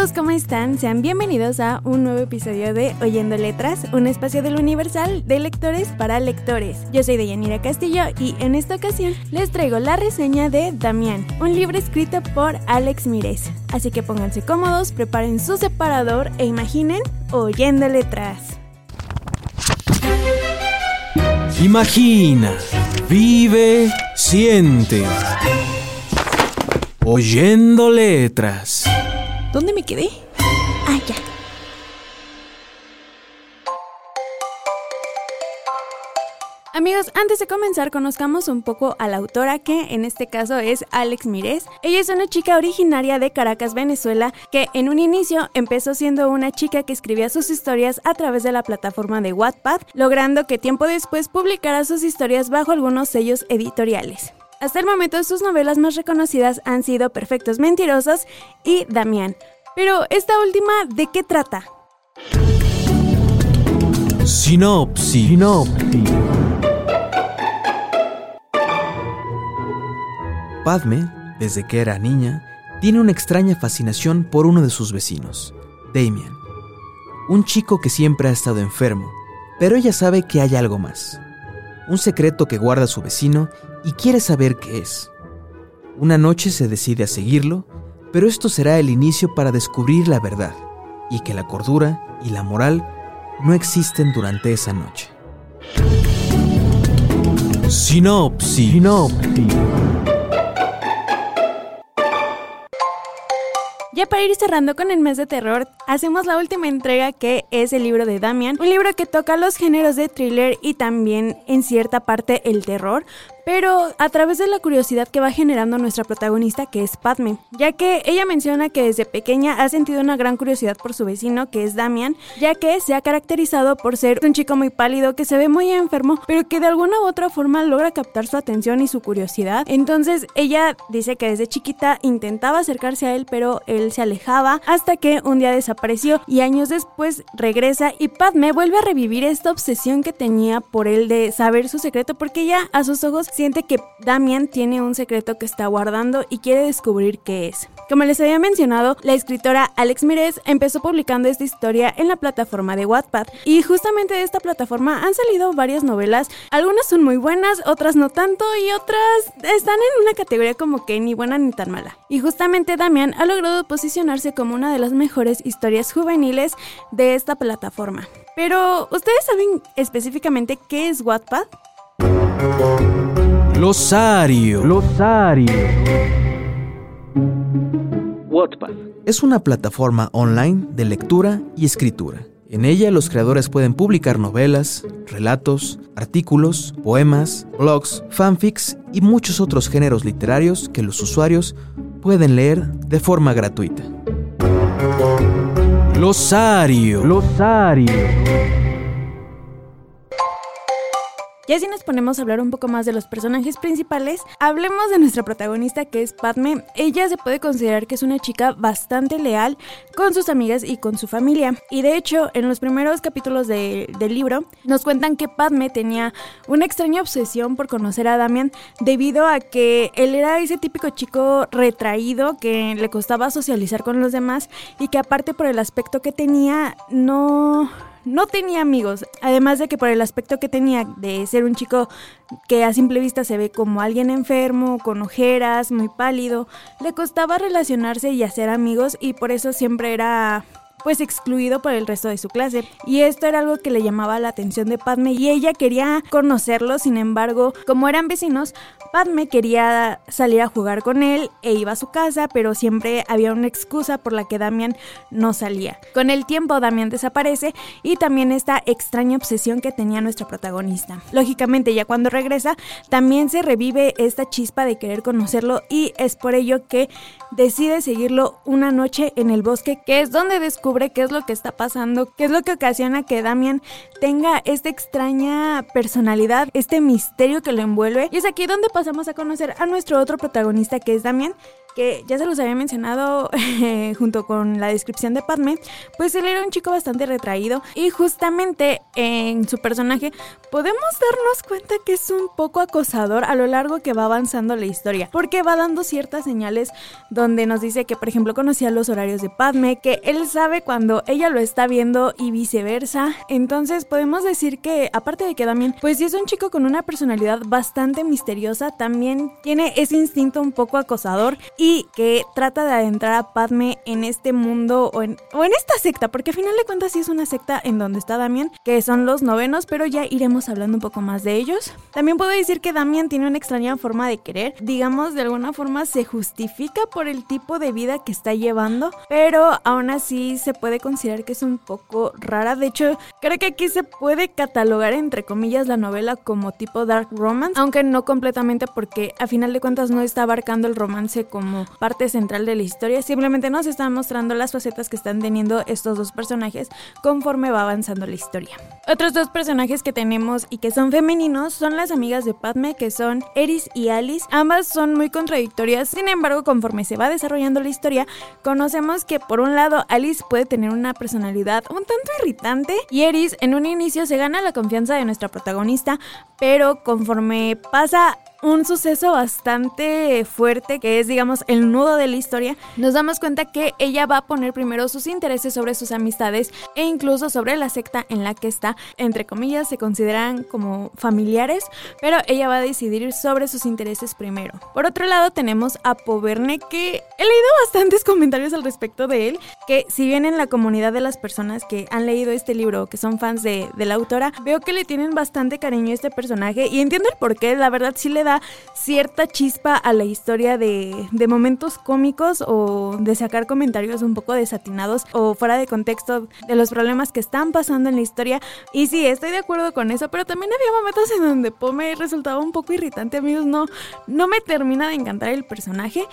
Todos, ¿cómo están? Sean bienvenidos a un nuevo episodio de Oyendo Letras, un espacio del Universal de lectores para lectores. Yo soy Deyanira Castillo y en esta ocasión les traigo la reseña de Damián, un libro escrito por Alex Mires. Así que pónganse cómodos, preparen su separador e imaginen Oyendo Letras. Imagina, vive, siente. Oyendo letras. ¿Dónde me quedé? Ah, ya. Amigos, antes de comenzar, conozcamos un poco a la autora, que en este caso es Alex Mires. Ella es una chica originaria de Caracas, Venezuela, que en un inicio empezó siendo una chica que escribía sus historias a través de la plataforma de Wattpad, logrando que tiempo después publicara sus historias bajo algunos sellos editoriales. Hasta el momento sus novelas más reconocidas han sido Perfectos Mentirosos y Damián. Pero esta última, ¿de qué trata? Sinopsis. Sinopsis. Padme, desde que era niña, tiene una extraña fascinación por uno de sus vecinos, Damien. Un chico que siempre ha estado enfermo, pero ella sabe que hay algo más. Un secreto que guarda su vecino y quiere saber qué es. Una noche se decide a seguirlo, pero esto será el inicio para descubrir la verdad y que la cordura y la moral no existen durante esa noche. Sinopsis. Sinopsis. Ya para ir cerrando con el mes de terror, hacemos la última entrega que es el libro de Damian, un libro que toca los géneros de thriller y también en cierta parte el terror, pero a través de la curiosidad que va generando nuestra protagonista que es Padme, ya que ella menciona que desde pequeña ha sentido una gran curiosidad por su vecino que es Damian, ya que se ha caracterizado por ser un chico muy pálido que se ve muy enfermo, pero que de alguna u otra forma logra captar su atención y su curiosidad. Entonces ella dice que desde chiquita intentaba acercarse a él, pero él se alejaba hasta que un día desapareció y años después regresa y Padme vuelve a revivir esta obsesión que tenía por él de saber su secreto porque ya a sus ojos que Damian tiene un secreto que está guardando y quiere descubrir qué es. Como les había mencionado, la escritora Alex Mires empezó publicando esta historia en la plataforma de Wattpad y justamente de esta plataforma han salido varias novelas, algunas son muy buenas, otras no tanto y otras están en una categoría como que ni buena ni tan mala. Y justamente Damian ha logrado posicionarse como una de las mejores historias juveniles de esta plataforma. Pero, ¿ustedes saben específicamente qué es Wattpad? Glosario. Glosario. Wattpad. Es una plataforma online de lectura y escritura. En ella los creadores pueden publicar novelas, relatos, artículos, poemas, blogs, fanfics y muchos otros géneros literarios que los usuarios pueden leer de forma gratuita. Glosario. Glosario. Y así nos ponemos a hablar un poco más de los personajes principales. Hablemos de nuestra protagonista que es Padme. Ella se puede considerar que es una chica bastante leal con sus amigas y con su familia. Y de hecho, en los primeros capítulos de, del libro nos cuentan que Padme tenía una extraña obsesión por conocer a Damian debido a que él era ese típico chico retraído que le costaba socializar con los demás y que aparte por el aspecto que tenía no no tenía amigos, además de que por el aspecto que tenía de ser un chico que a simple vista se ve como alguien enfermo, con ojeras, muy pálido, le costaba relacionarse y hacer amigos y por eso siempre era pues excluido por el resto de su clase. Y esto era algo que le llamaba la atención de Padme y ella quería conocerlo, sin embargo, como eran vecinos, Padme quería salir a jugar con él e iba a su casa, pero siempre había una excusa por la que Damian no salía. Con el tiempo Damian desaparece y también esta extraña obsesión que tenía nuestra protagonista. Lógicamente ya cuando regresa también se revive esta chispa de querer conocerlo y es por ello que decide seguirlo una noche en el bosque, que es donde descubre qué es lo que está pasando, qué es lo que ocasiona que Damian tenga esta extraña personalidad, este misterio que lo envuelve. Y es aquí donde pasamos a conocer a nuestro otro protagonista que es Damien, que ya se los había mencionado junto con la descripción de Padme, pues él era un chico bastante retraído y justamente en su personaje podemos darnos cuenta que es un poco acosador a lo largo que va avanzando la historia, porque va dando ciertas señales donde nos dice que por ejemplo conocía los horarios de Padme, que él sabe cuando ella lo está viendo y viceversa, entonces podemos decir que aparte de que también pues si es un chico con una personalidad bastante misteriosa, también tiene ese instinto un poco acosador y que trata de adentrar a Padme en este mundo o en, o en esta secta, porque al final de cuentas sí es una secta en donde está Damien, que son los novenos, pero ya iremos hablando un poco más de ellos. También puedo decir que Damien tiene una extraña forma de querer, digamos de alguna forma se justifica por el tipo de vida que está llevando, pero aún así se puede considerar que es un poco rara, de hecho creo que aquí se puede catalogar entre comillas la novela como tipo dark romance, aunque no completamente porque a final de cuentas no está abarcando el romance como parte central de la historia, simplemente nos están mostrando las facetas que están teniendo estos dos personajes conforme va avanzando la historia. Otros dos personajes que tenemos y que son femeninos son las amigas de Padme, que son Eris y Alice. Ambas son muy contradictorias, sin embargo, conforme se va desarrollando la historia, conocemos que por un lado Alice puede tener una personalidad un tanto irritante y Eris en un inicio se gana la confianza de nuestra protagonista, pero conforme pasa un suceso bastante fuerte que es digamos el nudo de la historia, nos damos cuenta que ella va a poner primero sus intereses sobre sus amistades e incluso sobre la secta en la que está, entre comillas se consideran como familiares, pero ella va a decidir sobre sus intereses primero. Por otro lado tenemos a Poverne que he leído bastantes comentarios al respecto de él, que si bien en la comunidad de las personas que han leído este libro, que son fans de, la autora, veo que le tienen bastante cariño a este personaje y entiendo el por qué, la verdad sí le da cierta chispa a la historia de, momentos cómicos o de sacar comentarios un poco desatinados o fuera de contexto de los problemas que están pasando en la historia. Y sí, estoy de acuerdo con eso, pero también había momentos en donde Pome resultaba un poco irritante, amigos. No, no me termina de encantar el personaje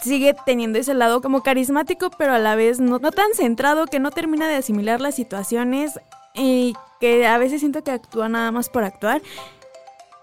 sigue teniendo ese lado como carismático, pero a la vez no, no, tan centrado que no termina de asimilar las situaciones y que a veces siento que actúa nada más por actuar.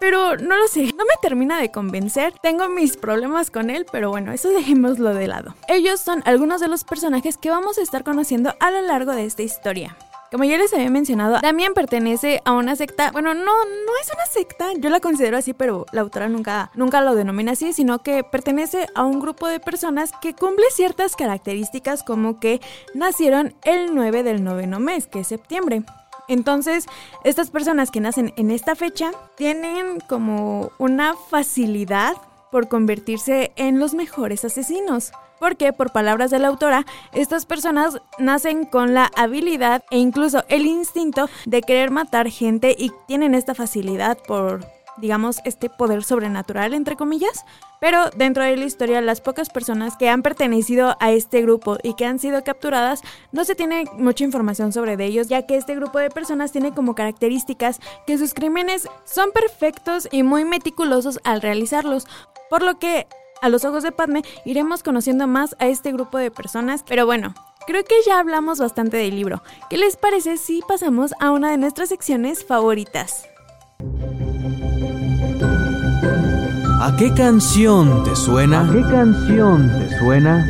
Pero no lo sé, no me termina de convencer. Tengo mis problemas con él, pero bueno, eso dejémoslo de lado. Ellos son algunos de los personajes que vamos a estar conociendo a lo largo de esta historia. Como ya les había mencionado, Damian pertenece a una secta, bueno, no, no es una secta, yo la considero así, pero la autora nunca, nunca lo denomina así, sino que pertenece a un grupo de personas que cumple ciertas características como que nacieron el 9 del noveno mes, que es septiembre. Entonces, estas personas que nacen en esta fecha tienen como una facilidad por convertirse en los mejores asesinos. Porque, por palabras de la autora, estas personas nacen con la habilidad e incluso el instinto de querer matar gente y tienen esta facilidad por digamos, este poder sobrenatural, entre comillas. Pero dentro de la historia, las pocas personas que han pertenecido a este grupo y que han sido capturadas, no se tiene mucha información sobre de ellos, ya que este grupo de personas tiene como características que sus crímenes son perfectos y muy meticulosos al realizarlos. Por lo que, a los ojos de Padme, iremos conociendo más a este grupo de personas. Pero bueno, Creo que ya hablamos bastante del libro. ¿Qué les parece si pasamos a una de nuestras secciones favoritas? ¿A qué canción te suena? ¿A qué canción te suena?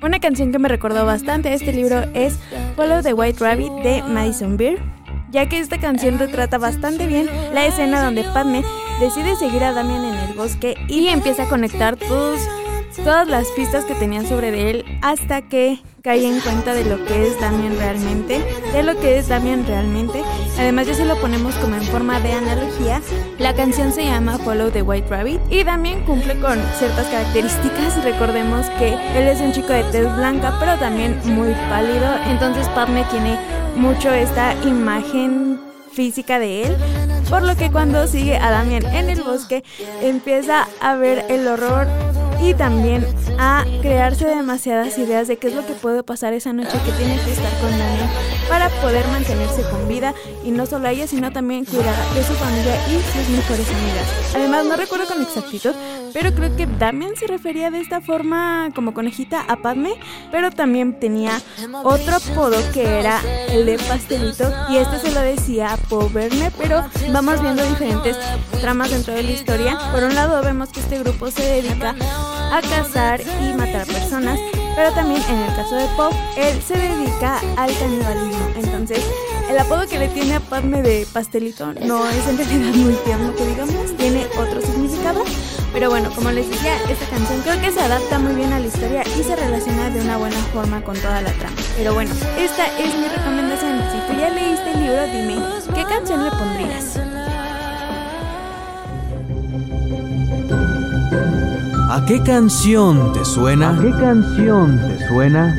Una canción que me recordó bastante a este libro es Follow the White Rabbit de Madison Beer, ya que esta canción retrata bastante bien la escena donde Padme decide seguir a Damian en el bosque y empieza a conectar todos, todas las pistas que tenía sobre él hasta que cae en cuenta de lo que es Damian realmente, de lo que es Damian realmente Además, ya si lo ponemos como en forma de analogía, la canción se llama Follow the White Rabbit y también cumple con ciertas características. Recordemos que él es un chico de tez blanca, pero también muy pálido. Entonces, Padme tiene mucho esta imagen física de él, por lo que cuando sigue a Damien en el bosque empieza a ver el horror y también a crearse demasiadas ideas de qué es lo que puede pasar esa noche que tiene que estar con Damien para poder mantenerse con vida y no solo a ella sino también cuidar de su familia y sus mejores amigas. Además no recuerdo con exactitud, pero creo que Damien se refería de esta forma como conejita a Padme, pero también tenía otro apodo que era el de pastelito y este se lo decía a Paul pero vamos viendo diferentes tramas dentro de la historia. Por un lado vemos que este grupo se dedica a cazar y matar personas, pero también en el caso de Pop, él se dedica al canibalismo. Entonces, el apodo que le tiene a Padme de pastelito no es en realidad muy tierno que digamos, tiene otro significado. Pero bueno, como les decía, esta canción creo que se adapta muy bien a la historia y se relaciona de una buena forma con toda la trama. Pero bueno, esta es mi recomendación. Si tú ya leíste el libro, dime, ¿qué canción le pondrías? ¿A qué canción te suena? ¿A qué canción te suena?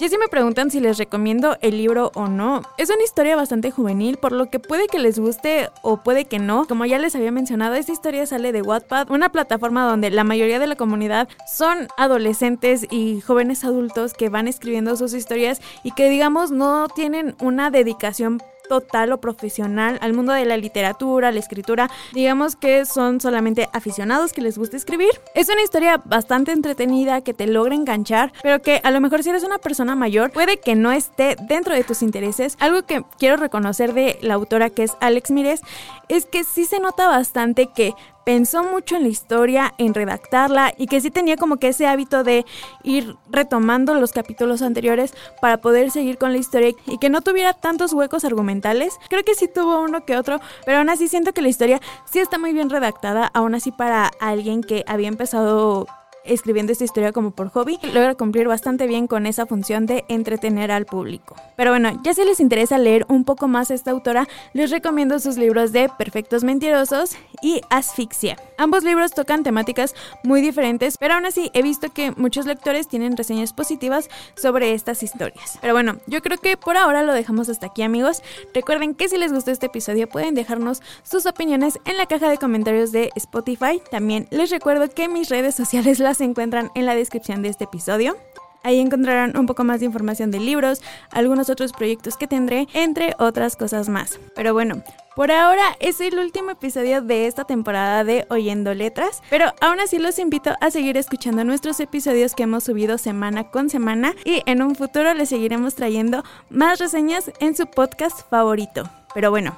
Ya si me preguntan si les recomiendo el libro o no, es una historia bastante juvenil, por lo que puede que les guste o puede que no. Como ya les había mencionado, esta historia sale de Wattpad, una plataforma donde la mayoría de la comunidad son adolescentes y jóvenes adultos que van escribiendo sus historias y que digamos no tienen una dedicación total o profesional al mundo de la literatura, la escritura. Digamos que son solamente aficionados que les gusta escribir. Es una historia bastante entretenida que te logra enganchar, pero que a lo mejor si eres una persona mayor puede que no esté dentro de tus intereses. Algo que quiero reconocer de la autora que es Alex Mires es que sí se nota bastante que pensó mucho en la historia, en redactarla y que sí tenía como que ese hábito de ir retomando los capítulos anteriores para poder seguir con la historia y que no tuviera tantos huecos argumentales. Creo que sí tuvo uno que otro, pero aún así siento que la historia sí está muy bien redactada, aún así para alguien que había empezado escribiendo esta historia como por hobby, logra cumplir bastante bien con esa función de entretener al público. Pero bueno, ya si les interesa leer un poco más a esta autora, les recomiendo sus libros de Perfectos Mentirosos y Asfixia. Ambos libros tocan temáticas muy diferentes, pero aún así he visto que muchos lectores tienen reseñas positivas sobre estas historias. Pero bueno, yo creo que por ahora lo dejamos hasta aquí amigos. Recuerden que si les gustó este episodio pueden dejarnos sus opiniones en la caja de comentarios de Spotify. También les recuerdo que mis redes sociales las se encuentran en la descripción de este episodio. Ahí encontrarán un poco más de información de libros, algunos otros proyectos que tendré, entre otras cosas más. Pero bueno, por ahora es el último episodio de esta temporada de Oyendo Letras, pero aún así los invito a seguir escuchando nuestros episodios que hemos subido semana con semana y en un futuro les seguiremos trayendo más reseñas en su podcast favorito. Pero bueno,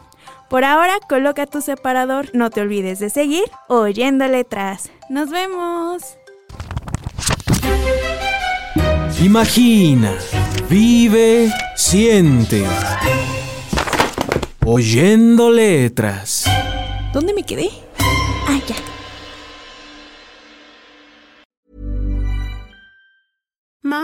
por ahora coloca tu separador, no te olvides de seguir Oyendo Letras. Nos vemos. Imagina, vive, siente. Oyendo letras. ¿Dónde me quedé? Ah, ya.